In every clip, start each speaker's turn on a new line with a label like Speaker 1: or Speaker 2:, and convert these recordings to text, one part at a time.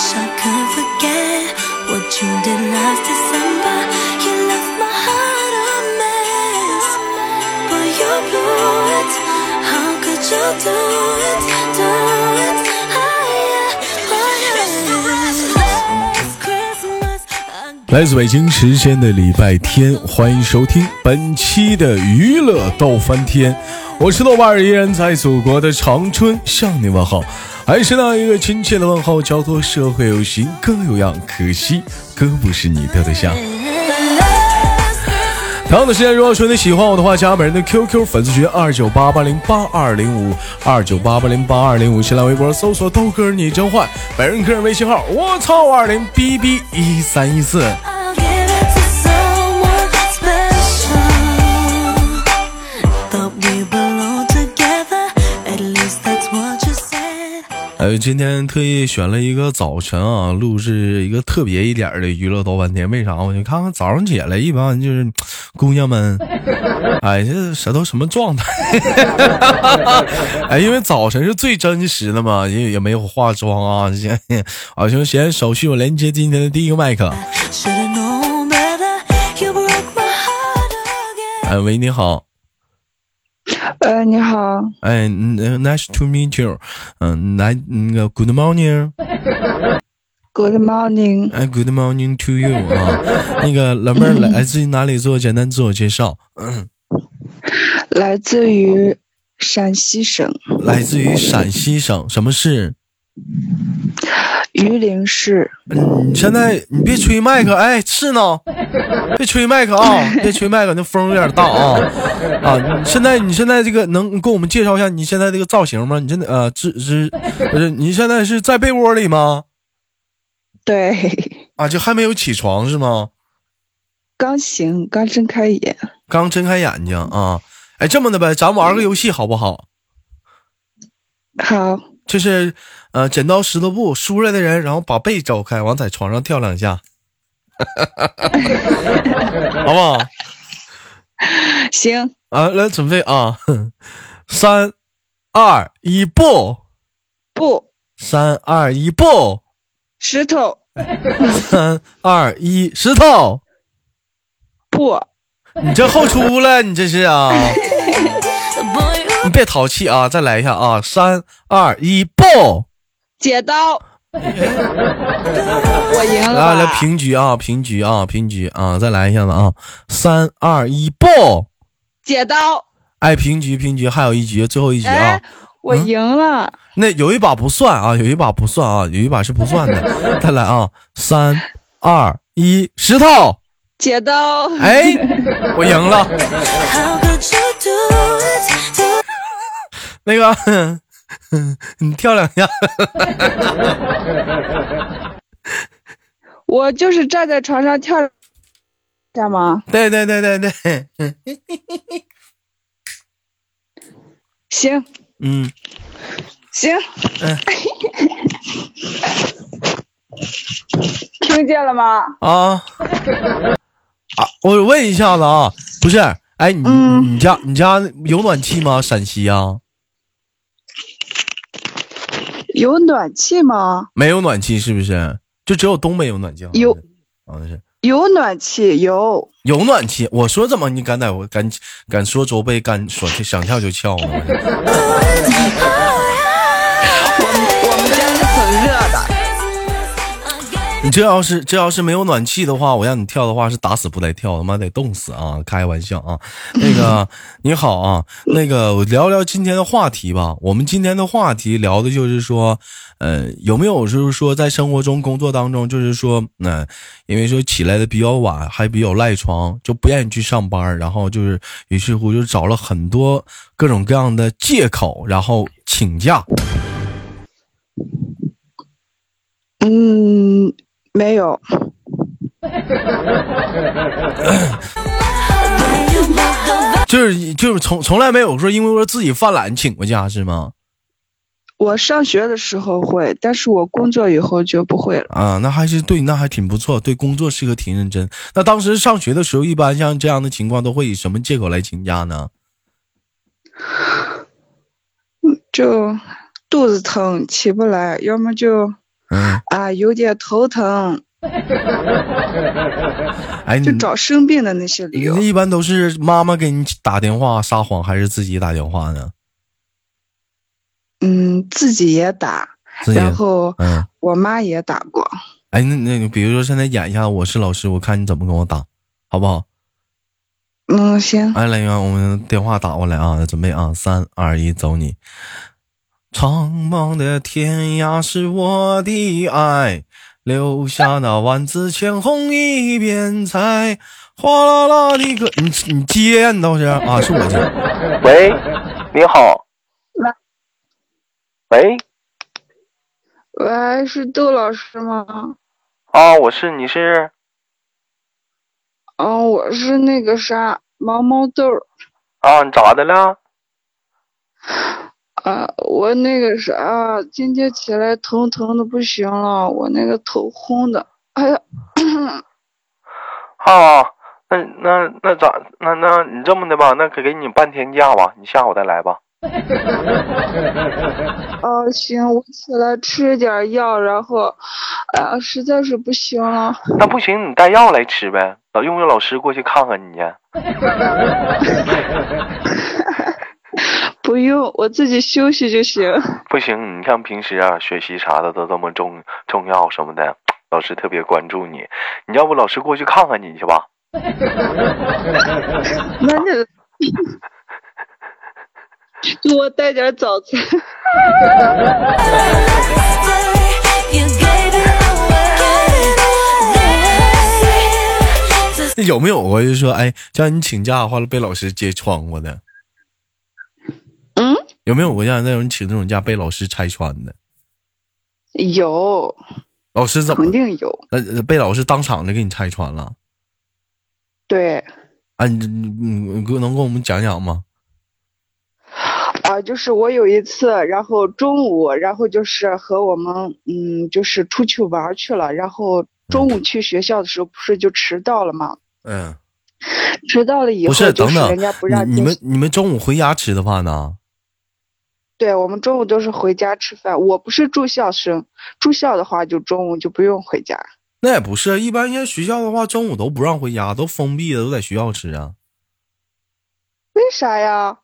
Speaker 1: wish I could forget what you did last December. You left my heart a mess, but you blew it. How could you do it? Do it? Oh, yeah. Oh, yeah. Last Christmas, I
Speaker 2: 来自北京时间的礼拜天，欢迎收听本期的娱乐逗翻天，我是豆瓣儿，依然在祖国的长春向你问好，还是那一个亲切的问候，叫做社会有形哥有样，可惜哥不是你的对象。同样的时间，如果说你喜欢我的话，加本人的 QQ 粉丝群二九八八零八二零五二九八八零八二零五，新浪微博搜索豆哥你真坏，本人个人微信号我操二零 B B 一三一四。呃，今天特意选了一个早晨啊，录制一个特别一点的娱乐豆瓣天。为啥？我就看看早上起来，一般就是姑娘们，哎，这舌头什么状态？哎，因为早晨是最真实的嘛，也也没有化妆啊。先，好，行，先手续我连接今天的第一个麦克。哎，喂，你好。
Speaker 3: 呃，你好，
Speaker 2: 哎，nice to meet you。嗯，来那个 good morning。
Speaker 3: Good morning，
Speaker 2: 哎，Good morning to you 啊，那个老妹儿来自于哪里？做简单自我介绍。
Speaker 3: 来自于陕西省
Speaker 2: 来自于陕西省，什么市？
Speaker 3: 榆林市。
Speaker 2: 嗯，你现在你别吹麦克，哎，是呢，别吹麦克啊，别吹麦克，那风有点大啊啊！你现在你现在这个能给我们介绍一下你现在这个造型吗？你现在呃，是是不是？你现在是在被窝里吗？
Speaker 3: 对，
Speaker 2: 啊，就还没有起床是吗？
Speaker 3: 刚醒，刚睁开眼。
Speaker 2: 刚睁开眼睛啊！哎，这么的呗，咱玩个游戏好不好？
Speaker 3: 好，
Speaker 2: 就是呃，剪刀石头布，输了的人，然后把被走开，往在床上跳两下，好不好？
Speaker 3: 行，
Speaker 2: 啊，来准备啊，三二一，不，
Speaker 3: 不，
Speaker 2: 三二一，不，
Speaker 3: 石头，
Speaker 2: 三二一，石头，
Speaker 3: 不，
Speaker 2: 你这后出了，你这是啊？你别淘气啊！再来一下啊，三二一，爆，
Speaker 3: 剪刀。我赢了？
Speaker 2: 来来平局啊，平局啊，平局啊！再来一下子啊，三二一，爆，
Speaker 3: 剪刀。
Speaker 2: 哎，平局平局，还有一局，最后一局啊
Speaker 3: 哎。，我赢了。
Speaker 2: 那有一把不算啊，有一把不算啊，有一把是不算的。再来啊，三二一，石头！
Speaker 3: 剪刀。
Speaker 2: 哎，我赢了。那个，你跳两下。
Speaker 3: 我就是站在床上跳，干嘛？
Speaker 2: 对对对对对，
Speaker 3: 行
Speaker 2: 嗯，
Speaker 3: 行。
Speaker 2: 嗯
Speaker 3: 听见了吗？
Speaker 2: 啊啊！我问一下子啊，不是，哎，你
Speaker 3: 嗯
Speaker 2: 你家你家有暖气吗？陕西啊，
Speaker 3: 有暖气吗？
Speaker 2: 没有暖气是不是？就只有东北有暖气？
Speaker 3: 有，
Speaker 2: 好像是。
Speaker 3: 有暖气，有。
Speaker 2: 有暖气，我说怎么你敢在我敢敢说周贝敢说想跳就跳呢？你这要是这要是没有暖气的话，我让你跳的话是打死不带跳，他妈得冻死啊！开玩笑啊，那个你好啊，那个我聊聊今天的话题吧。我们今天的话题聊的就是说，呃，有没有就是说在生活中、工作当中，就是说，嗯、因为说起来的比较晚，还比较赖床，就不愿意去上班，然后就是于是乎就找了很多各种各样的借口，然后请假。
Speaker 3: 嗯，没有。
Speaker 2: 就是就是从从来没有说因为说自己犯懒请过假是吗？
Speaker 3: 我上学的时候会，但是我工作以后就不会了。
Speaker 2: 啊，那还是对，那还挺不错，对工作是个挺认真。那当时上学的时候，一般像这样的情况都会以什么借口来请假呢？
Speaker 3: 就肚子疼起不来，要么就
Speaker 2: 嗯，
Speaker 3: 啊，有点头疼，
Speaker 2: 哎，你
Speaker 3: 就找生病的那些理由。
Speaker 2: 你一般都是妈妈给你打电话撒谎，还是自己打电话呢？
Speaker 3: 嗯，自己也打，然后
Speaker 2: 嗯，
Speaker 3: 我妈也打过。
Speaker 2: 哎，那那，比如说现在演一下，我是老师，我看你怎么跟我打，好不好？
Speaker 3: 嗯，行，
Speaker 2: 哎，来源，我们电话打过来啊，准备啊，三二一，走你。苍茫的天涯是我的爱，留下那万紫千红一片彩。哗啦啦的歌，你你接你倒是 啊，是我接。
Speaker 4: 喂，你好。喂，
Speaker 3: 喂，是窦老师吗？
Speaker 4: 啊，我是，你是？
Speaker 3: 嗯，我是那个啥毛毛豆儿
Speaker 4: 啊，你咋的了？
Speaker 3: 啊，我那个啥，今天起来头疼的不行了，我那个头昏的，哎呀，
Speaker 4: 啊，那那那咋？那那你这么的吧，那给给你半天假吧，你下午再来吧。
Speaker 3: 啊，行，我起来吃点药，然后，哎呀，实在是不行了，
Speaker 4: 那不行，你带药来吃呗。老用不用老师过去看看你去？
Speaker 3: 不用，我自己休息就行。
Speaker 4: 不行，你看平时啊，学习啥的都这么重重要什么的，老师特别关注你。你要不老师过去看看你去吧？
Speaker 3: 那你给我带点早餐。
Speaker 2: 那 有没有过就说，哎，叫你请假完了被老师揭穿过的？
Speaker 3: 嗯，
Speaker 2: 有没有过像那种请那种假被老师拆穿的？
Speaker 3: 有，
Speaker 2: 老师怎么
Speaker 3: 肯定有。
Speaker 2: 呃呃被老师当场就给你拆穿了？
Speaker 3: 对，
Speaker 2: 啊，你你你哥能跟我们讲讲吗？
Speaker 3: 啊，就是我有一次，然后中午，然后就是和我们，嗯，就是出去玩去了，然后中午去学校的时候，不是就迟到了吗？
Speaker 2: 嗯，
Speaker 3: 迟到了以后
Speaker 2: 不
Speaker 3: 后，
Speaker 2: 是，等等
Speaker 3: 就是人家不让
Speaker 2: 你你们你们中午回家吃的饭呢？
Speaker 3: 对我们中午都是回家吃饭。我不是住校生，住校的话就中午就不用回家。
Speaker 2: 那也不是，一般像学校的话，中午都不让回家，都封闭的，都在学校吃啊。
Speaker 3: 为啥呀？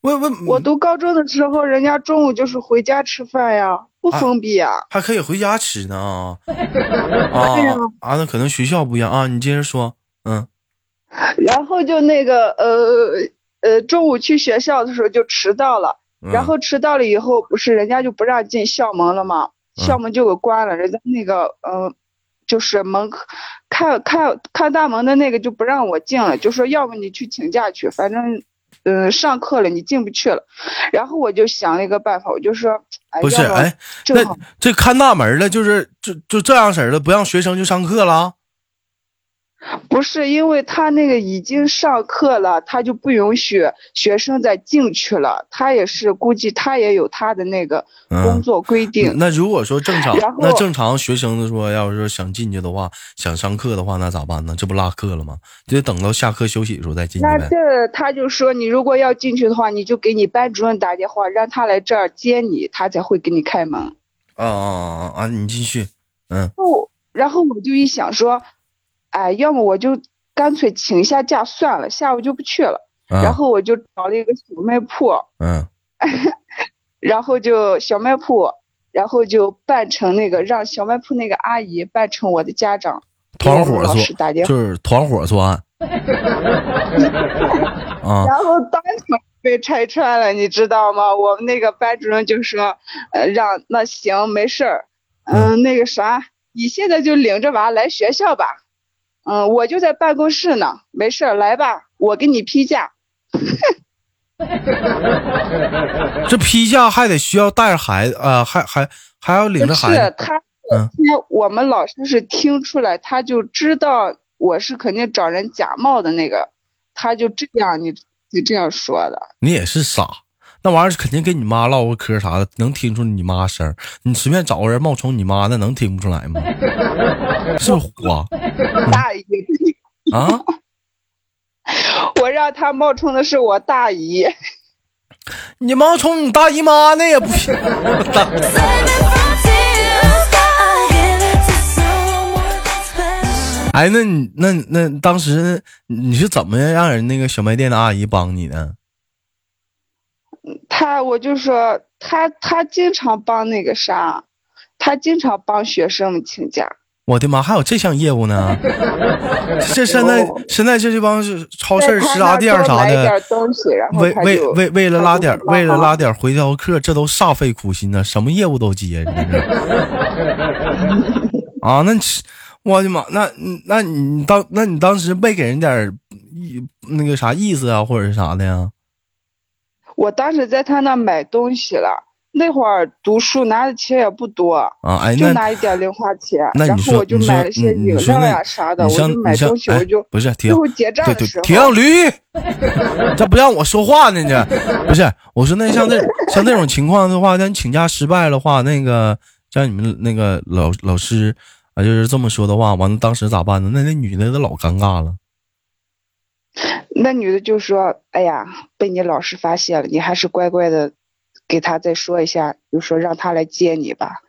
Speaker 2: 为为
Speaker 3: 我读高中的时候，人家中午就是回家吃饭呀，不
Speaker 2: 啊
Speaker 3: 封闭呀。
Speaker 2: 还可以回家吃呢啊 啊！那可能学校不一样啊。你接着说，嗯
Speaker 3: 然后就那个呃呃，中午去学校的时候就迟到了。
Speaker 2: 嗯
Speaker 3: 然后迟到了以后，不是人家就不让进校门了吗？
Speaker 2: 嗯
Speaker 3: 校门就给关了，人家那个嗯、呃就是门口开开开大门的那个就不让我进了，就说要不你去请假去，反正嗯、呃上课了你进不去了。然后我就想了一个办法，我就说，哎，
Speaker 2: 不是，哎，那这看大门的，就是就就这样式儿的，不让学生就上课了。
Speaker 3: 不是因为他那个已经上课了，他就不允许学生再进去了。他也是估计他也有他的那个
Speaker 2: 嗯
Speaker 3: 工作规定。
Speaker 2: 那如果说正常，那正常学生的说，要是说想进去的话，想上课的话，那咋办呢？这不落课了吗？就得等到下课休息的时候再进去。
Speaker 3: 那这他就说，你如果要进去的话，你就给你班主任打电话，让他来这儿接你，他才会给你开门。
Speaker 2: 啊啊啊啊！你继续，嗯
Speaker 3: 哦，然后我就一想说，哎，要么我就干脆请一下假算了，下午就不去了。
Speaker 2: 啊，
Speaker 3: 然后我就找了一个小卖铺，
Speaker 2: 嗯。
Speaker 3: 然后就小卖铺，然后就扮成那个让小卖铺那个阿姨扮成我的家长，
Speaker 2: 团伙
Speaker 3: 我们老师
Speaker 2: 作
Speaker 3: 打电话，
Speaker 2: 就是团伙作案。啊。
Speaker 3: 然后当场被拆穿了，你知道吗？我们那个班主任就说，呃，让那行没事儿，嗯、那个啥，你现在就领着娃来学校吧，嗯，我就在办公室呢，没事儿来吧，我给你批假。
Speaker 2: 这批假还得需要带着孩子啊、还还还要领着孩子。
Speaker 3: 是他，
Speaker 2: 嗯
Speaker 3: 因为我们老师是听出来，他就知道我是肯定找人假冒的那个，他就这样，你你这样说的。
Speaker 2: 你也是傻，那玩意儿肯定跟你妈唠个嗑啥的，能听出你妈声。你随便找个人冒充你妈，那能听不出来吗？是虎啊！
Speaker 3: 大姨
Speaker 2: 啊！
Speaker 3: 我让他冒充的是我大姨。
Speaker 2: 你冒充你大姨妈那也不行。哎，那你那那当时你是怎么让人那个小卖店的阿姨帮你呢？
Speaker 3: 他我就说他他经常帮那个啥，他经常帮学生们请假。
Speaker 2: 我的妈，还有这项业务呢？这现在现在这这帮是超市、食杂店啥的，为为为为了拉点为了拉点回头客，这都煞费苦心呢，什么业务都接，啊，那我的妈，那那你当那你当时没给人点意那个啥意思啊，或者是啥的呀？
Speaker 3: 我当时在他那买东西了。那会儿读书拿的钱也不多
Speaker 2: 啊，哎，
Speaker 3: 就拿一点零花钱，然后我就买了些饮料呀啥的，我就买东西，我就
Speaker 2: 不是
Speaker 3: 最后结账的时候
Speaker 2: 停驴，这不让我说话呢，这不是我说那像那像那种情况的话，那你请假失败的话，那个像你们那个老老师啊，就是这么说的话，完了当时咋办呢？那那女的都老尴尬了，
Speaker 3: 那女的就说：“哎呀，被你老师发现了，你还是乖乖的。”给他再说一下，就说让他来接你吧，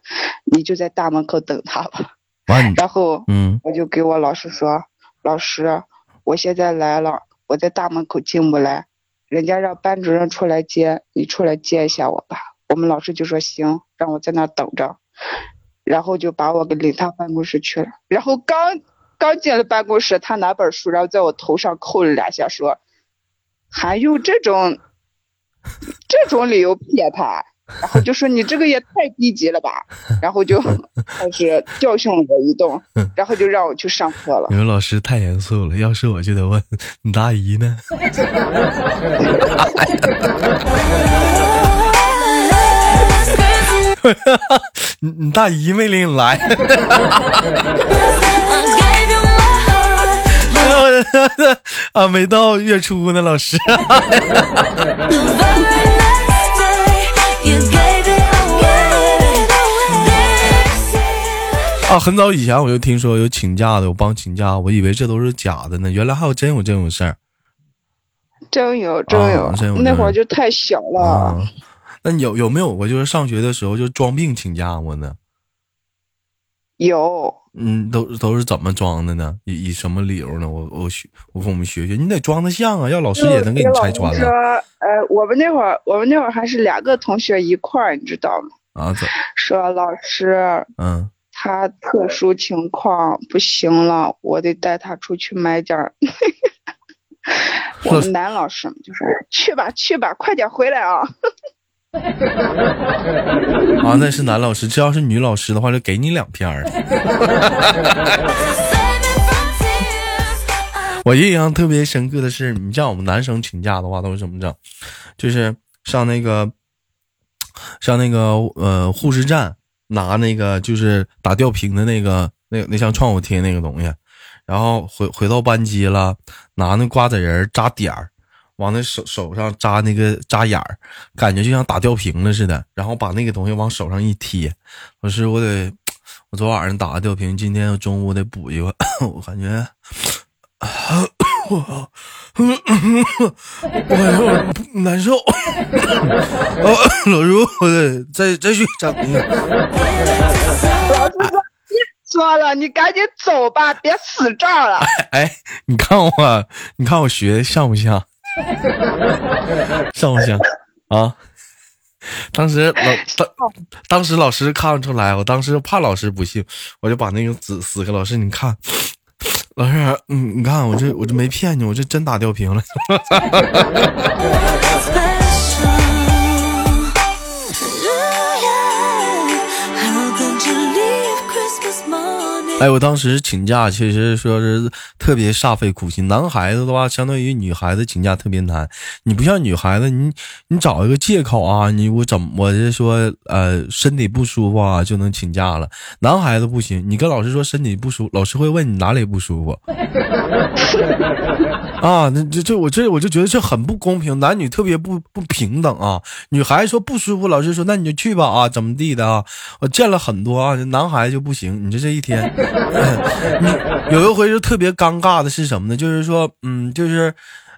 Speaker 3: 你就在大门口等他吧。然后，
Speaker 2: 嗯，
Speaker 3: 我就给我老师说，老师，我现在来了，我在大门口进不来，人家让班主任出来接，你出来接一下我吧。我们老师就说行，让我在那等着，然后就把我给领他办公室去了。然后刚刚进了办公室，他拿本书，然后在我头上扣了两下，说还用这种。这种理由骗他，然后就说你这个也太低级了吧，然后就开始教训我一顿，然后就让我去上课了。
Speaker 2: 你们老师太严肃了，要是我就得问你大姨呢。你你大姨没领你来。啊，没到月初呢，老师。啊，很早以前我就听说有请假的，有帮请假，我以为这都是假的呢，原来还有真有这种事儿。
Speaker 3: 真有真有，那会儿就太小了。
Speaker 2: 那你有有没有过就是上学的时候就装病请假过呢？
Speaker 3: 有。
Speaker 2: 嗯，都都是怎么装的呢？以以什么理由呢？我我学我跟我们学学，你得装的像啊，要老师也能给你拆穿了。
Speaker 3: 说，呃，我们那会儿，我们那会儿还是两个同学一块儿，你知道吗？
Speaker 2: 啊，怎？
Speaker 3: 说老师，
Speaker 2: 嗯，
Speaker 3: 他特殊情况不行了，我得带他出去买点儿。我们男老师就说：“去吧，去吧，快点回来啊。”
Speaker 2: 啊，那是男老师。这要是女老师的话，就给你两片儿。我印象特别深刻的是，你像我们男生请假的话，都是怎么整？就是上那个，上那个呃护士站拿那个就是打吊瓶的那个那那像创口贴那个东西，然后回回到班级了，拿那瓜子仁扎点儿。往那手手上扎那个扎眼儿，感觉就像打吊瓶了似的。然后把那个东西往手上一贴，老师，我得，我昨晚上打个吊瓶，今天中午得补一个。我感觉，我，我难受。老师，我得再再去扎。
Speaker 3: 老师说，别说了，你赶紧走吧，别死这儿了。
Speaker 2: 哎，你看我，你看我学的像不像？像不像啊？当时老当当时老师看不出来，我当时怕老师不信，我就把那个纸撕开。老师，你看，老师，嗯，你看我这我这没骗你，我这真打吊瓶了。哎，我当时请假，其实说是特别煞费苦心。男孩子的话，相当于女孩子请假特别难。你不像女孩子，你你找一个借口啊，你我怎么我是说呃身体不舒服啊就能请假了。男孩子不行，你跟老师说身体不舒服，老师会问你哪里不舒服。啊，那这这我这我就觉得这很不公平，男女特别不不平等啊。女孩说不舒服，老师说那你就去吧啊，怎么地的啊？我见了很多啊，男孩就不行。你这这一天，你有一回就特别尴尬的是什么呢？就是说，嗯，就是，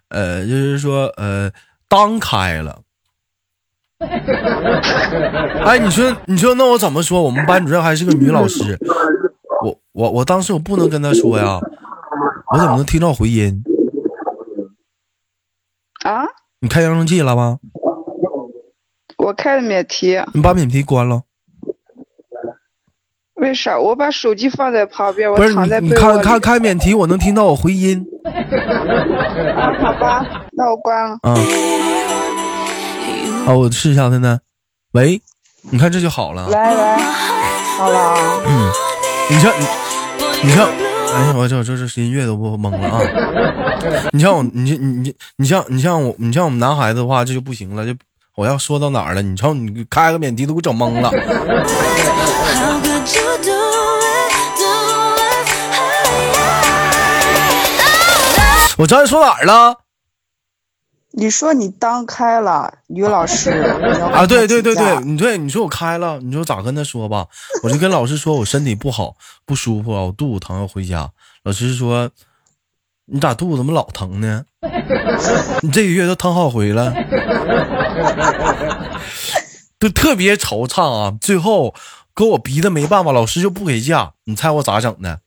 Speaker 2: 呃，就是说，呃，当开了。哎，你说，你说，那我怎么说？我们班主任还是个女老师，我我我当时我不能跟她说呀。我怎么能听到回音？
Speaker 3: 啊，
Speaker 2: 你开扬声器了吗？
Speaker 3: 我开的免提，
Speaker 2: 你把免提关了。
Speaker 3: 为啥？我把手机放在旁边，我躺在
Speaker 2: 你，看
Speaker 3: 被窝里。
Speaker 2: 看开免提，我能听到我回音
Speaker 3: 啊，好吧，那我关了。
Speaker 2: 啊啊！我试一下现在，喂，你看这就好了。
Speaker 3: 来来，好了啊，
Speaker 2: 嗯，你看你，你像，哎呀，我这这这音乐都不懵了啊！你像我，你你你你像你像我，你像我们男孩子的话，这就不行了。就我要说到哪儿了？你瞅你开个免提都给我整懵了。
Speaker 1: How could you do it? Do it? Hey,
Speaker 2: 我刚才说哪儿了？
Speaker 3: 你说你当开了于老师
Speaker 2: 啊，对对对对，你对你说我开了，你说咋跟他说吧？我就跟老师说我身体不好，不舒服啊，我肚子疼要回家。老师说你咋肚子怎么老疼呢？你这个月都疼好回了，都特别惆怅啊。最后给我逼的没办法，老师就不给假。你猜我咋整的？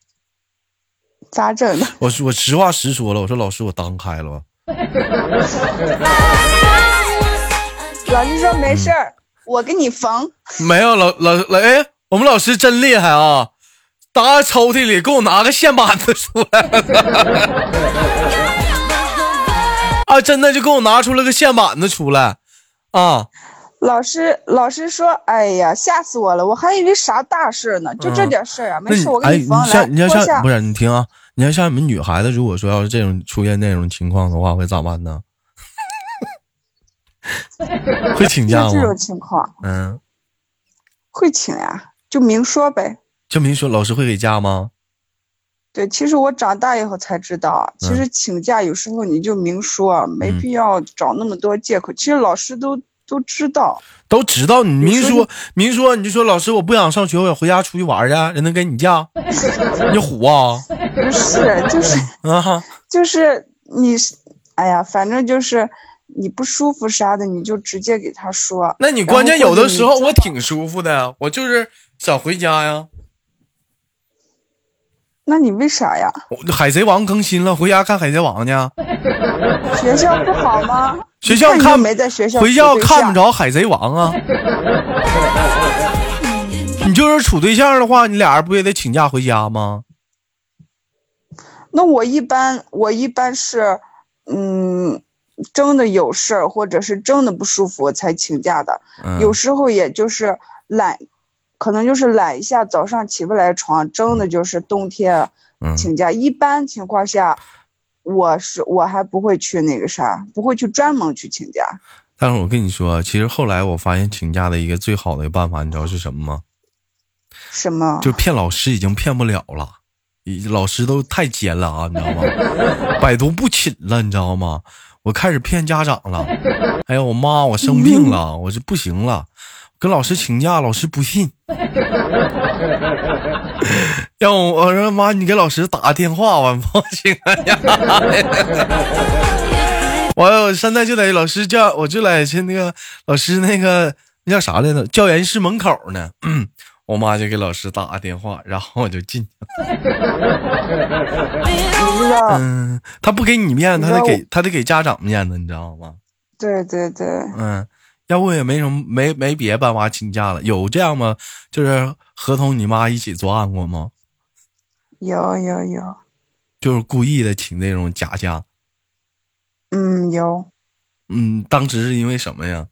Speaker 3: 咋整的？
Speaker 2: 我说我实话实说了，我说老师我当开了吧。
Speaker 3: 老师说没事儿，我给你缝。
Speaker 2: 没有老老老哎，我们老师真厉害啊！打抽屉里给我拿个线板子出来了，啊，真的就给我拿出了个线板子出来，啊，
Speaker 3: 老师老师说，哎呀，吓死我了，我还以为啥大事呢，就这点事儿啊，没事，我给
Speaker 2: 哎，
Speaker 3: 你缝。来，
Speaker 2: 像你要
Speaker 3: 脱下
Speaker 2: 像不。是你听啊，你要像你们女孩子，如果说要是这种出现那种情况的话，会咋办呢？会请假吗
Speaker 3: 就这种？情况
Speaker 2: 嗯，
Speaker 3: 会请呀，就明说呗。
Speaker 2: 就明说老师会给假吗？
Speaker 3: 对，其实我长大以后才知道，其实请假有时候你就明说，没
Speaker 2: 嗯
Speaker 3: 必要找那么多借口。其实老师都都知道，
Speaker 2: 都知道你明
Speaker 3: 说
Speaker 2: 说明说，你就说老师我不想上学，我想回家出去玩去，人能跟你犟？你虎啊
Speaker 3: 不是，就是
Speaker 2: 啊！
Speaker 3: 就是你，哎呀，反正就是你不舒服啥的，你就直接给他说。
Speaker 2: 那你关键有的时候我挺舒服的，我就是想回家呀。
Speaker 3: 那你为啥呀？
Speaker 2: 海贼王更新了，回家看海贼王去。
Speaker 3: 学校不好吗？
Speaker 2: 学校
Speaker 3: 看没在学校
Speaker 2: 回看不着海贼王啊。你就是处对象的话，你俩人不也得请假回家吗？
Speaker 3: 那我一般我一般是，嗯，真的有事儿或者是真的不舒服我才请假的，
Speaker 2: 嗯
Speaker 3: 有时候也就是懒，可能就是懒一下，早上起不来床，真的就是冬天
Speaker 2: 嗯
Speaker 3: 请假。一般情况下，我是我还不会去那个啥，不会去专门去请假。
Speaker 2: 但是我跟你说，其实后来我发现请假的一个最好的办法，你知道是什么吗？
Speaker 3: 什么？
Speaker 2: 就骗老师已经骗不了了，已老师都太奸了啊，你知道吗？百毒不侵了，你知道吗？我开始骗家长了。哎呀，我妈，我生病了，我这不行了，跟老师请假，老师不信。让我我说妈，你给老师打个电话吧，报警 了呀！我我现在就在老师教，我就在去那个老师那个那叫啥来着？教研室门口呢。嗯 我妈就给老师打个电话，然后我就进去了。嗯，他不给你面子，他得给他得给家长面子，你知道吗？
Speaker 3: 对对对，
Speaker 2: 嗯，要不也没什么没没别办法请假了。有这样吗？就是合同你妈一起作案过吗？
Speaker 3: 有有有，
Speaker 2: 就是故意的请那种假假。
Speaker 3: 嗯有，
Speaker 2: 嗯，当时是因为什么呀？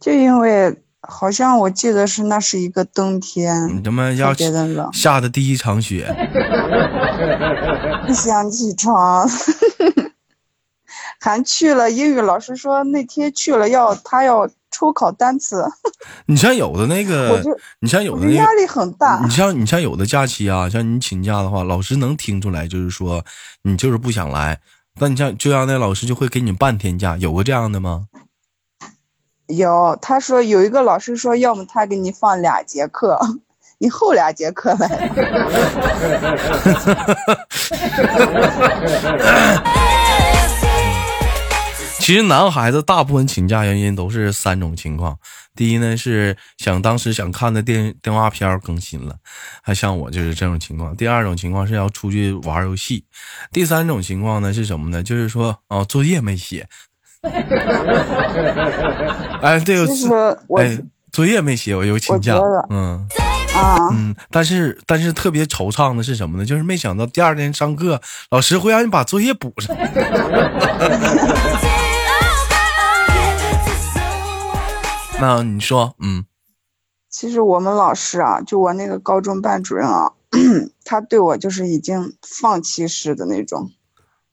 Speaker 3: 就因为好像我记得是那是一个冬天，
Speaker 2: 你他妈要下的第一场雪，
Speaker 3: 不想起床，还去了。英语老师说那天去了要他要抽考单词，
Speaker 2: 你像有的那个
Speaker 3: 我就，
Speaker 2: 你像有的那个，
Speaker 3: 压力很大
Speaker 2: 你。像你像有的假期啊，像你请假的话，老师能听出来，就是说你就是不想来。那你像就像那老师就会给你半天假，有过这样的吗？
Speaker 3: 有，他说有一个老师说，要么他给你放俩节课，你后俩节课来。
Speaker 2: 其实男孩子大部分请假原因都是三种情况。第一呢是想当时想看的电电话片更新了，还像我就是这种情况。第二种情况是要出去玩游戏。第三种情况呢是什么呢？就是说啊作业没写。哎，这个
Speaker 3: 其实我
Speaker 2: 哎作业没写我就请假嗯。
Speaker 3: 啊，
Speaker 2: 嗯，但是但是特别惆怅的是什么呢？就是没想到第二天上课，老师会让你把作业补上。那你说，嗯
Speaker 3: 其实我们老师啊，就我那个高中班主任啊，他对我就是已经放弃式的那种。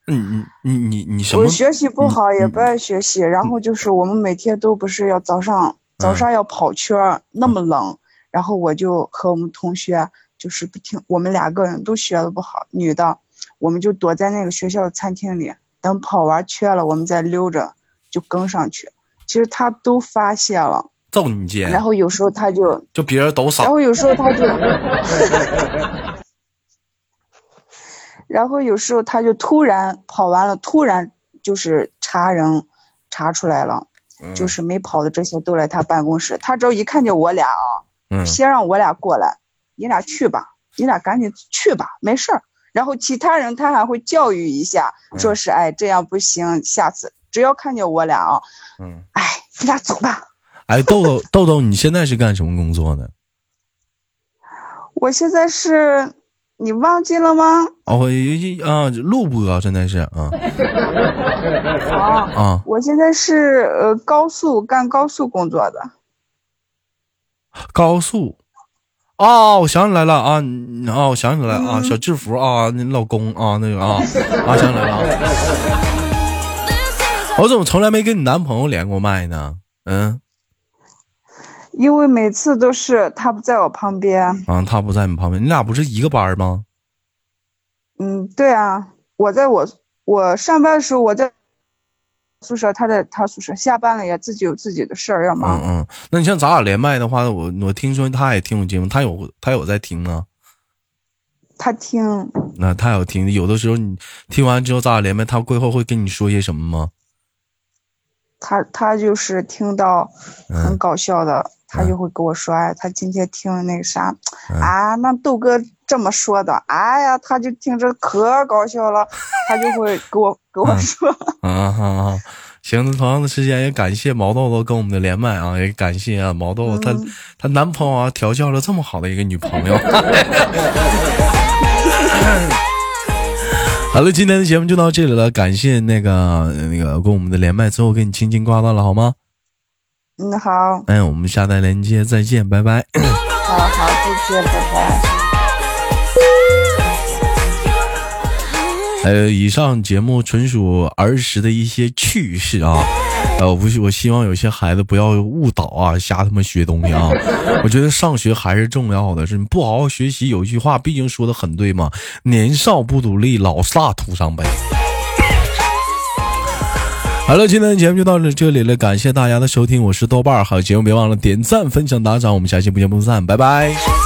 Speaker 2: 嗯你你你你什么
Speaker 3: 我？学习不好，也
Speaker 2: 嗯
Speaker 3: 不爱学习，然后就是我们每天都不是要早上早上要跑圈儿，那么冷，然后我就和我们同学就是不听，我们两个人都学的不好，女的，我们就躲在那个学校的餐厅里，等跑完圈了，我们再溜着就跟上去。其实他都发现了，
Speaker 2: 揍你姐！
Speaker 3: 然后有时候他就，
Speaker 2: 就别人都
Speaker 3: 然，后有时候他就，然后有时候他就突然跑完了，突然就是查人查出来了，就是没跑的这些都来他办公室。他只要一看见我俩啊，
Speaker 2: 嗯
Speaker 3: 先让我俩过来，你俩去吧，你俩赶紧去吧，没事儿。然后其他人他还会教育一下，说是哎这样不行，下次只要看见我俩啊，
Speaker 2: 嗯，
Speaker 3: 哎你俩走吧。
Speaker 2: 哎，豆豆豆豆，你现在是干什么工作的？
Speaker 3: 我现在是，你忘记了吗？
Speaker 2: 哦，我啊，录播现在是啊
Speaker 3: 啊，
Speaker 2: 啊，
Speaker 3: 我现在是呃高速干高速工作的。
Speaker 2: 高速。啊，我想起来了啊，你啊，我想起来啊，
Speaker 3: 嗯
Speaker 2: 小制服啊，你老公啊，那个啊，啊，想起来了啊。我怎么从来没跟你男朋友连过麦呢？嗯，
Speaker 3: 因为每次都是他不在我旁边。
Speaker 2: 啊，他不在你旁边，你俩不是一个班吗？
Speaker 3: 嗯，对啊，我在我我上班的时候我在宿舍，他在他宿舍，下班了也自己有自己的事儿要忙。
Speaker 2: 嗯嗯，那你像咱俩连麦的话，我我听说他也听我节目，他有他有在听啊？
Speaker 3: 他听，
Speaker 2: 那他有听，有的时候你听完之后，咱俩连麦，他过后会跟你说些什么吗？
Speaker 3: 他他就是听到
Speaker 2: 嗯
Speaker 3: 很搞笑的，他就会跟我说，哎，他今天听那个啥，啊，那豆哥这么说的，哎呀，他就听着可搞笑了，他就会给我给我说。
Speaker 2: 啊哈啊！行，那同样的时间也感谢毛豆豆跟我们的连麦啊，也感谢啊毛豆豆她
Speaker 3: 嗯
Speaker 2: 她男朋友啊调教了这么好的一个女朋友。好了，今天的节目就到这里了，感谢那个那个跟我们的连麦之后给你轻轻挂断了好吗？
Speaker 3: 嗯，好，
Speaker 2: 哎，我们下单连接再见，拜拜。
Speaker 3: 好好，再见，拜拜。
Speaker 2: 呃，以上节目纯属儿时的一些趣事啊，我不希，我希望有些孩子不要误导啊，瞎他妈学东西啊。我觉得上学还是重要的，是你不好好学习。有一句话，毕竟说的很对嘛，年少不努力，老大徒伤悲。好了，今天的节目就到这里了，感谢大家的收听，我是豆瓣儿，好节目别忘了点赞、分享、打赏，我们下期不见不散，拜拜。